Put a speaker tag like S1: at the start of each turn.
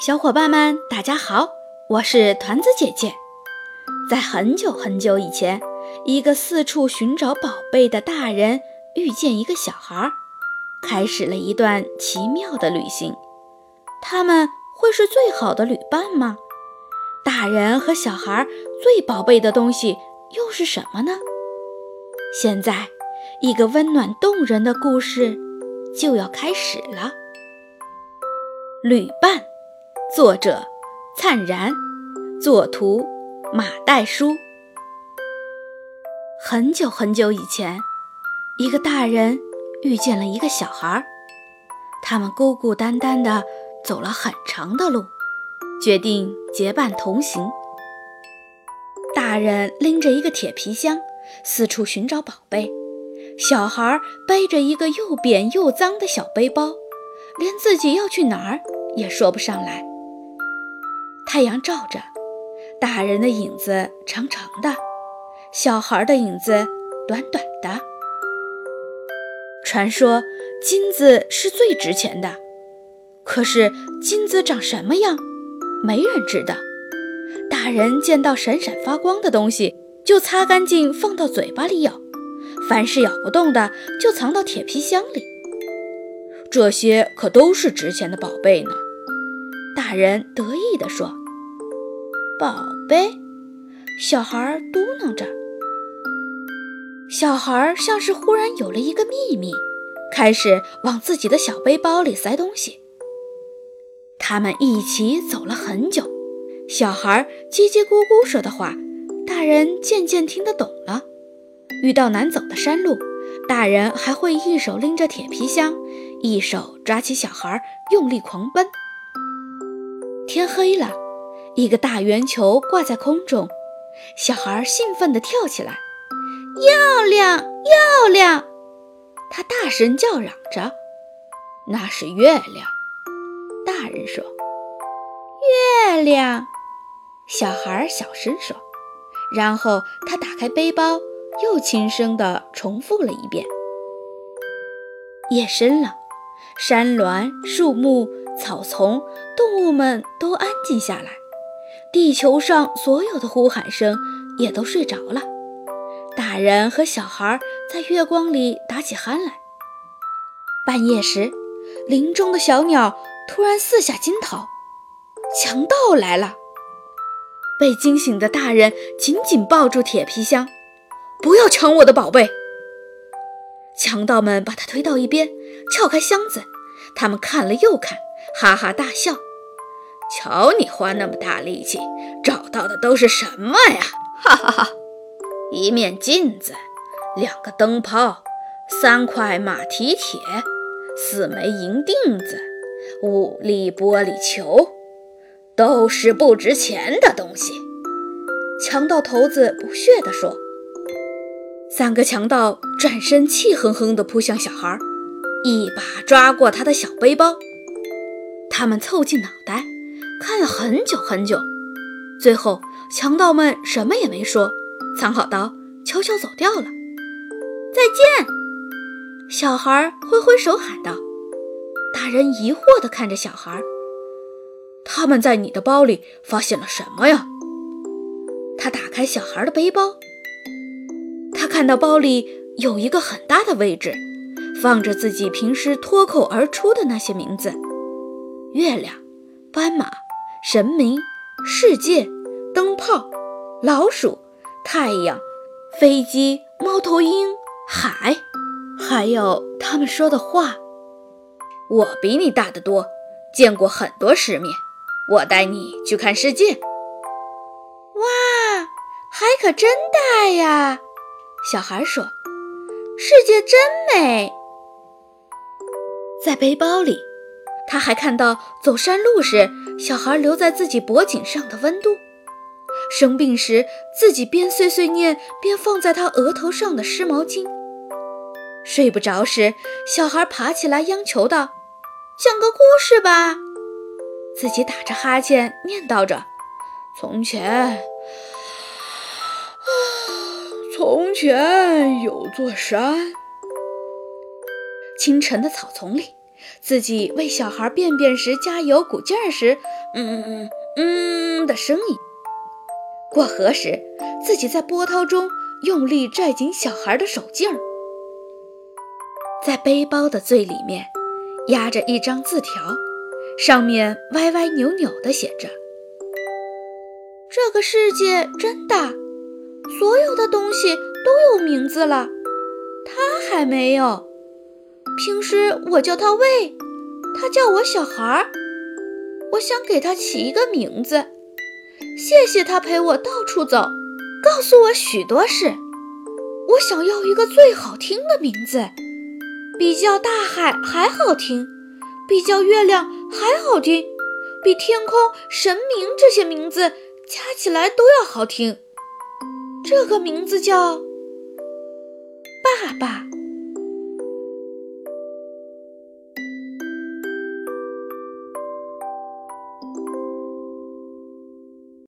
S1: 小伙伴们，大家好，我是团子姐姐。在很久很久以前，一个四处寻找宝贝的大人遇见一个小孩，开始了一段奇妙的旅行。他们会是最好的旅伴吗？大人和小孩最宝贝的东西又是什么呢？现在，一个温暖动人的故事就要开始了。旅伴。作者：灿然，作图：马代书。很久很久以前，一个大人遇见了一个小孩，他们孤孤单单的走了很长的路，决定结伴同行。大人拎着一个铁皮箱，四处寻找宝贝；小孩背着一个又扁又脏的小背包，连自己要去哪儿也说不上来。太阳照着，大人的影子长长的，小孩的影子短短的。传说金子是最值钱的，可是金子长什么样，没人知道。大人见到闪闪发光的东西，就擦干净放到嘴巴里咬；凡是咬不动的，就藏到铁皮箱里。这些可都是值钱的宝贝呢。大人得意地说。宝贝，小孩嘟囔着。小孩像是忽然有了一个秘密，开始往自己的小背包里塞东西。他们一起走了很久，小孩叽叽咕咕说的话，大人渐渐听得懂了。遇到难走的山路，大人还会一手拎着铁皮箱，一手抓起小孩，用力狂奔。天黑了。一个大圆球挂在空中，小孩兴奋地跳起来，要亮要亮！他大声叫嚷着：“那是月亮。”大人说：“月亮。”小孩小声说，然后他打开背包，又轻声地重复了一遍。夜深了，山峦、树木、草丛、动物们都安静下来。地球上所有的呼喊声也都睡着了，大人和小孩在月光里打起鼾来。半夜时，林中的小鸟突然四下惊逃，强盗来了。被惊醒的大人紧紧抱住铁皮箱，不要抢我的宝贝！强盗们把他推到一边，撬开箱子，他们看了又看，哈哈大笑。瞧你花那么大力气找到的都是什么呀？哈哈哈！一面镜子，两个灯泡，三块马蹄铁，四枚银锭子，五粒玻璃球，都是不值钱的东西。强盗头子不屑地说。三个强盗转身，气哼哼地扑向小孩，一把抓过他的小背包。他们凑近脑袋。看了很久很久，最后强盗们什么也没说，藏好刀，悄悄走掉了。再见，小孩挥挥手喊道。大人疑惑地看着小孩，他们在你的包里发现了什么呀？他打开小孩的背包，他看到包里有一个很大的位置，放着自己平时脱口而出的那些名字：月亮、斑马。神明、世界、灯泡、老鼠、太阳、飞机、猫头鹰、海，还有他们说的话。我比你大得多，见过很多世面。我带你去看世界。哇，海可真大呀！小孩说：“世界真美。”在背包里。他还看到走山路时，小孩留在自己脖颈上的温度；生病时，自己边碎碎念边放在他额头上的湿毛巾；睡不着时，小孩爬起来央求道：“讲个故事吧。”自己打着哈欠念叨着：“从前，从前有座山。”清晨的草丛里。自己为小孩便便时加油鼓劲儿时，嗯嗯嗯的声音；过河时，自己在波涛中用力拽紧小孩的手劲儿。在背包的最里面，压着一张字条，上面歪歪扭扭地写着：“这个世界真大，所有的东西都有名字了，他还没有。平时我叫他喂，他叫我小孩儿。我想给他起一个名字，谢谢他陪我到处走，告诉我许多事。我想要一个最好听的名字。”比叫大海还好听，比叫月亮还好听，比天空、神明这些名字加起来都要好听。这个名字叫爸爸。